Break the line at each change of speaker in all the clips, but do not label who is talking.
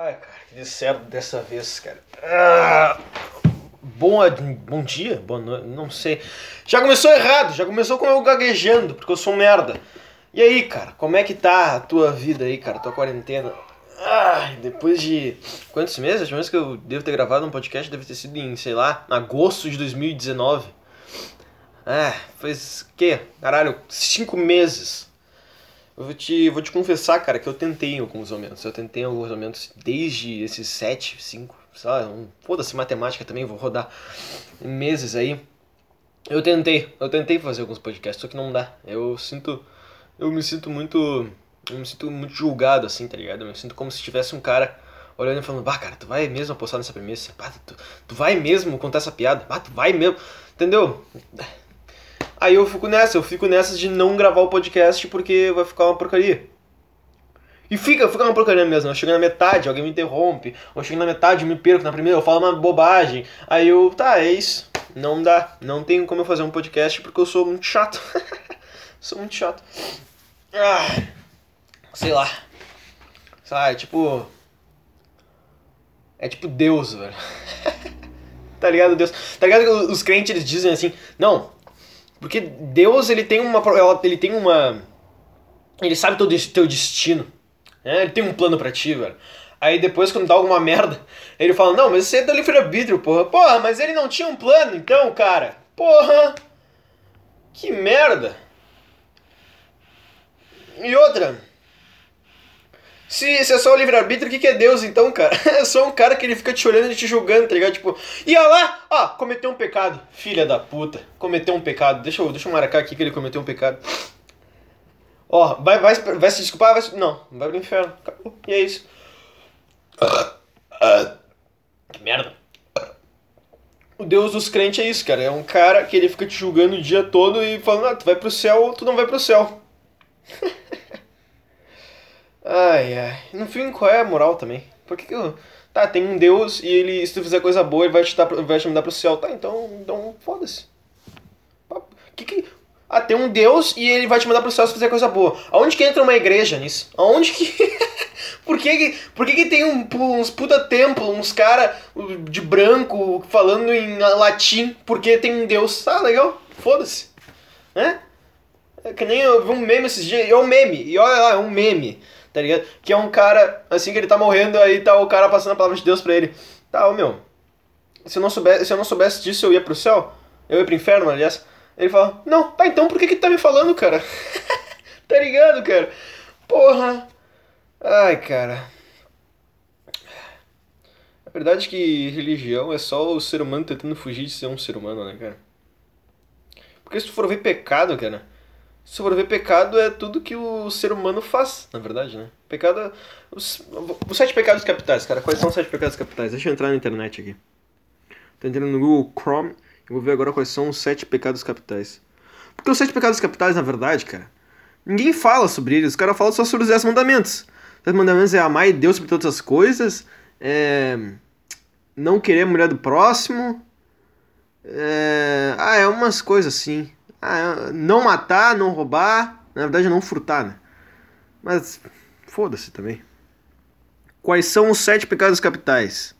Ai, cara, que certo dessa vez, cara. Ah, bom, bom dia? Boa noite, não sei. Já começou errado, já começou com eu gaguejando, porque eu sou merda. E aí, cara, como é que tá a tua vida aí, cara, tua quarentena? Depois de quantos meses? A última vez que eu devo ter gravado um podcast deve ter sido em, sei lá, agosto de 2019. É, faz o quê? Caralho, cinco meses. Eu vou te, vou te confessar, cara, que eu tentei alguns momentos. Eu tentei alguns momentos desde esses sete, cinco, sei lá, um, foda-se matemática também, vou rodar meses aí. Eu tentei, eu tentei fazer alguns podcasts, só que não dá. Eu sinto, eu me sinto muito, eu me sinto muito julgado assim, tá ligado? Eu me sinto como se tivesse um cara olhando e falando, bah, cara, tu vai mesmo apostar nessa premissa? Bah, tu, tu vai mesmo contar essa piada? Bah, tu vai mesmo, entendeu? Aí eu fico nessa, eu fico nessa de não gravar o podcast porque vai ficar uma porcaria. E fica, fica uma porcaria mesmo. Eu chego na metade, alguém me interrompe. Ou eu chego na metade, me perco na primeira, eu falo uma bobagem. Aí eu, tá, é isso. Não dá. Não tenho como eu fazer um podcast porque eu sou muito chato. sou muito chato. Ah, sei lá. Sabe, tipo. É tipo Deus, velho. tá ligado, Deus? Tá ligado que os crentes eles dizem assim: não, porque Deus, ele tem uma. Ele tem uma. Ele sabe teu, teu destino. Né? Ele tem um plano pra ti, velho. Aí depois, quando dá alguma merda, ele fala: Não, mas você é do livre-arbítrio, porra. Porra, mas ele não tinha um plano, então, cara. Porra. Que merda. E outra. Se, se é só o livre-arbítrio, o que, que é Deus então, cara? É só um cara que ele fica te olhando e te julgando, tá ligado? Tipo, ia lá, ó, cometeu um pecado. Filha da puta, cometeu um pecado. Deixa eu, deixa eu marcar aqui que ele cometeu um pecado. Ó, vai, vai, vai se desculpar? Vai, não, vai pro inferno. Acabou. E é isso. Que merda. O Deus dos crentes é isso, cara. É um cara que ele fica te julgando o dia todo e falando, ah, tu vai pro céu ou tu não vai pro céu. Ai, ai. No fim, qual é a moral também? Por que, que eu. Tá, tem um Deus e ele, se tu fizer coisa boa, ele vai te, dar, vai te mandar pro céu. Tá, então, então foda-se. Que que. Ah, tem um Deus e ele vai te mandar pro céu se fizer coisa boa. Aonde que entra uma igreja nisso? Aonde que. por que que, por que, que tem um, uns puta templo, uns cara de branco falando em latim porque tem um Deus? Ah, legal, foda-se. Né? É que nem eu vi um meme esses dias. É um meme, e olha lá, é um meme tá ligado? Que é um cara, assim que ele tá morrendo, aí tá o cara passando a palavra de Deus pra ele. Tá, ô meu, se eu não soubesse, se eu não soubesse disso, eu ia pro céu? Eu ia pro inferno, aliás. Ele fala, não, tá, então por que que tá me falando, cara? tá ligado, cara? Porra. Ai, cara. A verdade é que religião é só o ser humano tentando fugir de ser um ser humano, né, cara? Porque se tu for ver pecado, cara se for ver, pecado é tudo que o ser humano faz, na verdade, né? Pecado é... Os, os sete pecados capitais, cara. Quais são os sete pecados capitais? Deixa eu entrar na internet aqui. Tô entrando no Google Chrome e vou ver agora quais são os sete pecados capitais. Porque os sete pecados capitais, na verdade, cara, ninguém fala sobre eles. Os caras falam só sobre os dez mandamentos. Os dez mandamentos é amar Deus sobre todas as coisas, é... não querer a mulher do próximo. É... Ah, é umas coisas assim. Ah, não matar, não roubar, na verdade não furtar, né? Mas foda-se também. Quais são os sete pecados capitais?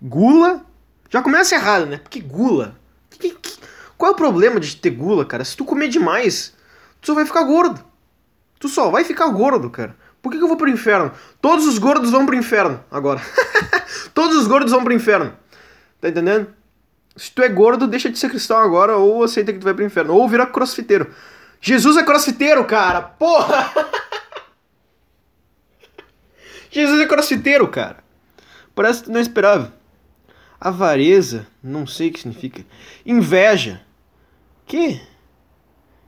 Gula. Já começa errado, né? Porque gula. Que, que, qual é o problema de ter gula, cara? Se tu comer demais, tu só vai ficar gordo. Tu só vai ficar gordo, cara. Por que, que eu vou pro inferno? Todos os gordos vão pro inferno agora. Todos os gordos vão pro inferno. Tá entendendo? Se tu é gordo, deixa de ser cristão agora ou aceita que tu vai pro inferno. Ou vira crossfiteiro. Jesus é crossfiteiro, cara! Porra! Jesus é crossfiteiro, cara. Parece que tu não esperava. Avareza, não sei o que significa. Inveja. Que?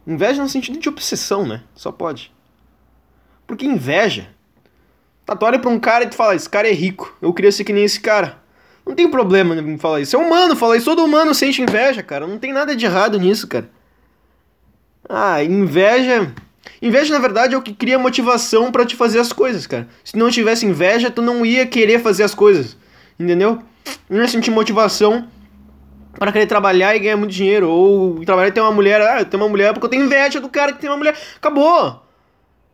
Inveja no sentido de obsessão, né? Só pode. Porque inveja. Tá, tu olha pra um cara e tu fala, esse cara é rico. Eu queria ser que nem esse cara. Não tem problema em falar isso. É humano falar isso. Todo humano sente inveja, cara. Não tem nada de errado nisso, cara. Ah, inveja. Inveja, na verdade, é o que cria motivação para te fazer as coisas, cara. Se não tivesse inveja, tu não ia querer fazer as coisas. Entendeu? Não ia sentir motivação para querer trabalhar e ganhar muito dinheiro. Ou trabalhar e ter uma mulher. Ah, eu tenho uma mulher porque eu tenho inveja do cara que tem uma mulher. Acabou!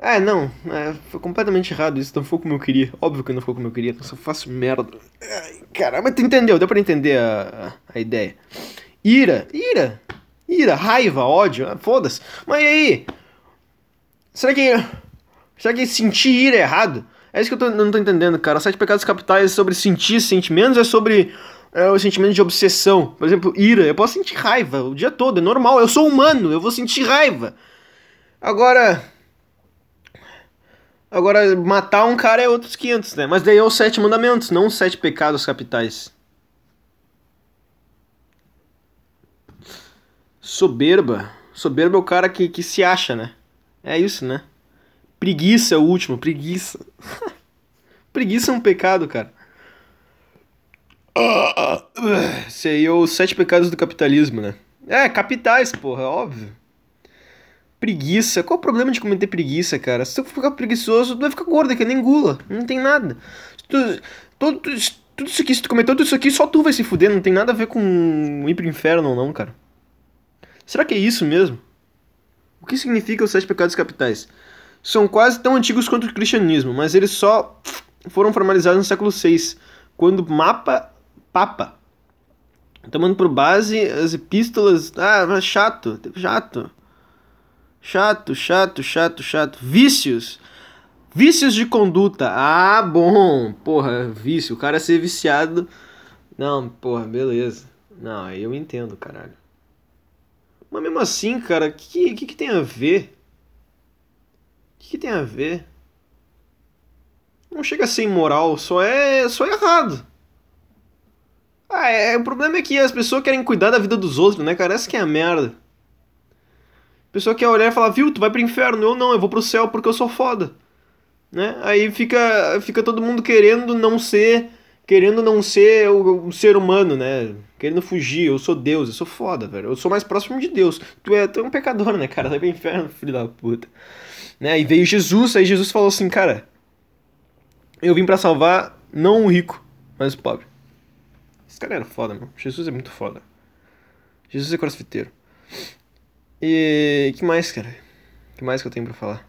É, não, é, foi completamente errado isso, não ficou como eu queria. Óbvio que não ficou como eu queria, eu só faço merda. Ai, cara, mas tu entendeu, deu pra entender a, a, a ideia. Ira, ira, ira, raiva, ódio, ah, foda-se. Mas e aí? Será que. Será que sentir ira é errado? É isso que eu tô, não tô entendendo, cara. Sete pecados capitais é sobre sentir sentimentos, é sobre é, o sentimento de obsessão. Por exemplo, ira. Eu posso sentir raiva o dia todo, é normal. Eu sou humano, eu vou sentir raiva. Agora. Agora, matar um cara é outros 500, né? Mas daí é os sete mandamentos, não os sete pecados capitais. Soberba. Soberba é o cara que, que se acha, né? É isso, né? Preguiça é o último, preguiça. preguiça é um pecado, cara. Esse aí é os sete pecados do capitalismo, né? É, capitais, porra, óbvio. Preguiça. Qual o problema de cometer preguiça, cara? Se tu ficar preguiçoso, tu vai ficar gordo, que nem gula. Não tem nada. Tu, todo, tudo isso aqui, se tu cometer tudo isso aqui, só tu vai se fuder. Não tem nada a ver com ir pro inferno ou não, cara. Será que é isso mesmo? O que significa os sete pecados capitais? São quase tão antigos quanto o cristianismo, mas eles só foram formalizados no século VI, quando Mapa Papa, tomando por base as epístolas. Ah, chato, chato. Chato, chato, chato, chato. Vícios. Vícios de conduta. Ah, bom. Porra, vício. O cara ser viciado. Não, porra, beleza. Não, aí eu entendo, caralho. Mas mesmo assim, cara, o que, que, que tem a ver? O que, que tem a ver? Não chega a ser imoral, só é, só é errado. Ah, é, o problema é que as pessoas querem cuidar da vida dos outros, né, cara? Essa que é a merda. Pessoa quer olhar e falar, viu, tu vai pro inferno. Eu não, eu vou pro céu porque eu sou foda. Né? Aí fica, fica todo mundo querendo não ser. Querendo não ser o, o ser humano, né? Querendo fugir. Eu sou Deus, eu sou foda, velho. Eu sou mais próximo de Deus. Tu é, tu é um pecador, né, cara? Vai pro inferno, filho da puta. Né? E veio Jesus, aí Jesus falou assim, cara. Eu vim para salvar não o rico, mas o pobre. Esse cara era foda, mano. Jesus é muito foda. Jesus é crossfiteiro. E que mais, cara? que mais que eu tenho para falar?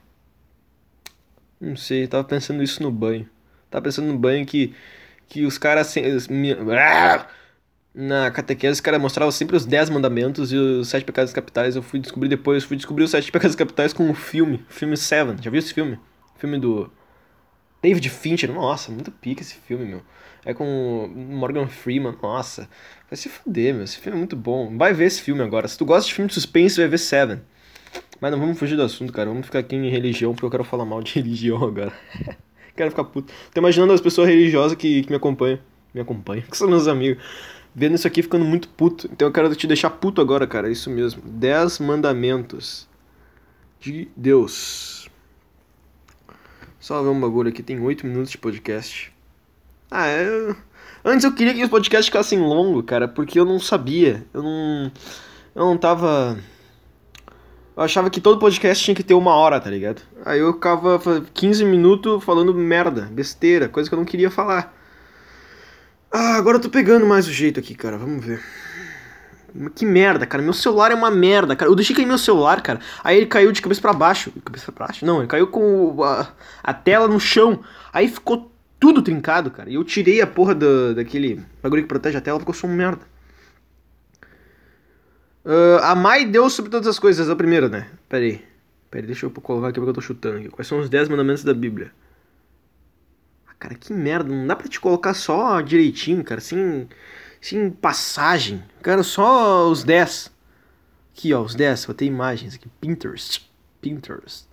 Não sei, tava pensando isso no banho. Tava pensando no banho que que os caras na catequese os caras mostravam sempre os 10 mandamentos e os 7 pecados capitais. Eu fui descobrir depois, fui descobrir os 7 pecados capitais com o filme, o filme Seven. Já viu esse filme? Filme do David Fincher. Nossa, muito pica esse filme, meu. É com Morgan Freeman. Nossa, vai se fuder, meu. Esse filme é muito bom. Vai ver esse filme agora. Se tu gosta de filme de suspense, vai ver Seven. Mas não vamos fugir do assunto, cara. Vamos ficar aqui em religião, porque eu quero falar mal de religião agora. quero ficar puto. Tô imaginando as pessoas religiosas que, que me acompanham. Me acompanham, que são meus amigos. Vendo isso aqui ficando muito puto. Então eu quero te deixar puto agora, cara. Isso mesmo. Dez mandamentos de Deus. Só ver um bagulho aqui. Tem oito minutos de podcast. Ah, é. Antes eu queria que os podcasts ficassem longos, cara, porque eu não sabia. Eu não. Eu não tava. Eu achava que todo podcast tinha que ter uma hora, tá ligado? Aí eu ficava 15 minutos falando merda, besteira, coisa que eu não queria falar. Ah, agora eu tô pegando mais o jeito aqui, cara. Vamos ver. Que merda, cara. Meu celular é uma merda, cara. Eu deixei cair meu celular, cara. Aí ele caiu de cabeça para baixo. Cabeça pra baixo? Não, ele caiu com a, a tela no chão. Aí ficou tudo trincado, cara. E eu tirei a porra do, daquele bagulho que protege a tela porque eu sou um merda. Uh, amai Deus sobre todas as coisas, o primeiro, né? Pera aí. Pera aí, deixa eu colocar aqui porque eu tô chutando aqui. Quais são os 10 mandamentos da Bíblia? Ah, cara, que merda. Não dá pra te colocar só direitinho, cara. Sem, sem passagem. Cara, só os 10. Aqui, ó, os 10. Vou ter imagens aqui. Pinterest. Pinterest.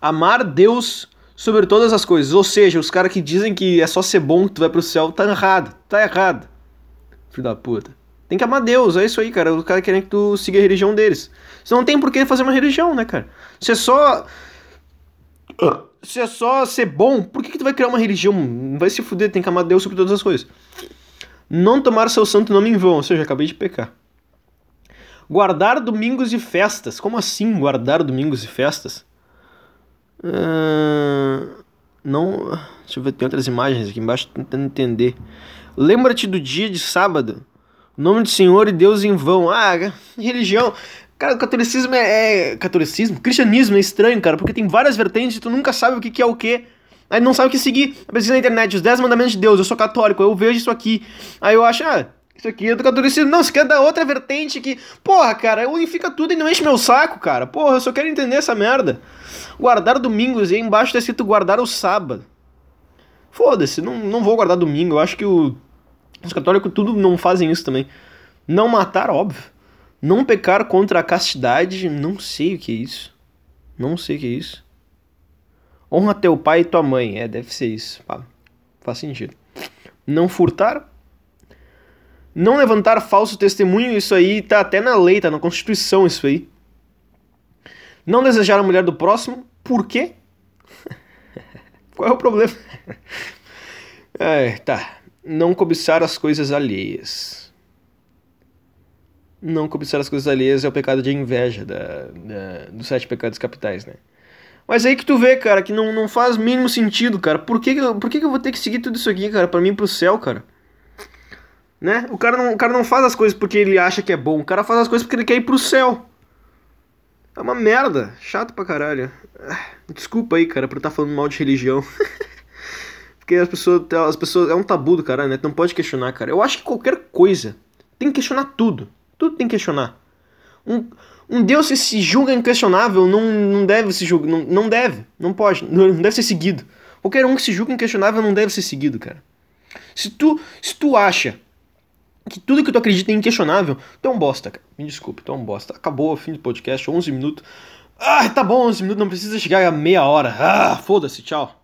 Amar Deus sobre todas as coisas. Ou seja, os caras que dizem que é só ser bom que tu vai pro céu, tá errado. Tá errado. Filho da puta. Tem que amar Deus, é isso aí, cara. Os caras querem que tu siga a religião deles. Você não tem por que fazer uma religião, né, cara? Se é só. Se é só ser bom, por que, que tu vai criar uma religião? Vai se fuder, tem que amar Deus sobre todas as coisas. Não tomar seu santo nome em vão, ou seja, acabei de pecar. Guardar domingos e festas. Como assim guardar domingos e festas? Uh, não. Deixa eu ver, tem outras imagens aqui embaixo tentando entender. Lembra-te do dia de sábado. Nome do Senhor e Deus em vão. Ah, religião. Cara, o catolicismo é, é. Catolicismo? Cristianismo é estranho, cara, porque tem várias vertentes e tu nunca sabe o que, que é o que. Aí não sabe o que seguir. Pesquisa na internet, os 10 mandamentos de Deus, eu sou católico, eu vejo isso aqui. Aí eu acho, ah, isso aqui é do catolicismo. Não, você quer dar outra vertente que. Porra, cara, unifica tudo e não enche meu saco, cara. Porra, eu só quero entender essa merda. Guardar domingos e aí embaixo tá escrito guardar o sábado. Foda-se, não, não vou guardar domingo. Eu acho que o, os católicos tudo não fazem isso também. Não matar, óbvio. Não pecar contra a castidade, não sei o que é isso. Não sei o que é isso. Honra teu pai e tua mãe. É, deve ser isso. Faz sentido. Não furtar. Não levantar falso testemunho, isso aí tá até na lei, tá na Constituição isso aí. Não desejar a mulher do próximo, por quê? Qual é o problema? é, tá. Não cobiçar as coisas alheias. Não cobiçar as coisas alheias é o pecado de inveja da, da, dos sete pecados capitais, né? Mas aí que tu vê, cara, que não, não faz mínimo sentido, cara. Por que, por que, que eu vou ter que seguir tudo isso aqui, cara, pra mim ir pro céu, cara? Né? O cara, não, o cara não faz as coisas porque ele acha que é bom. O cara faz as coisas porque ele quer ir pro céu. É uma merda. Chato pra caralho. Ah, desculpa aí, cara, por estar tá falando mal de religião. Porque as pessoas, as pessoas. É um tabu do caralho, né? Tu não pode questionar, cara. Eu acho que qualquer coisa tem que questionar tudo. Tudo tem que questionar. Um, um Deus que se julga inquestionável não, não deve se julgar. Não, não deve. Não pode. Não, deve ser seguido. Qualquer um que se julga inquestionável não deve ser seguido, cara. Se tu, se tu acha que tudo que tu acredita é inquestionável, tu é um bosta, cara. Me desculpe, tu é um bosta. Acabou o fim do podcast, 11 minutos. Ah, tá bom, 11 minutos, não precisa chegar a meia hora. Ah, foda-se, tchau.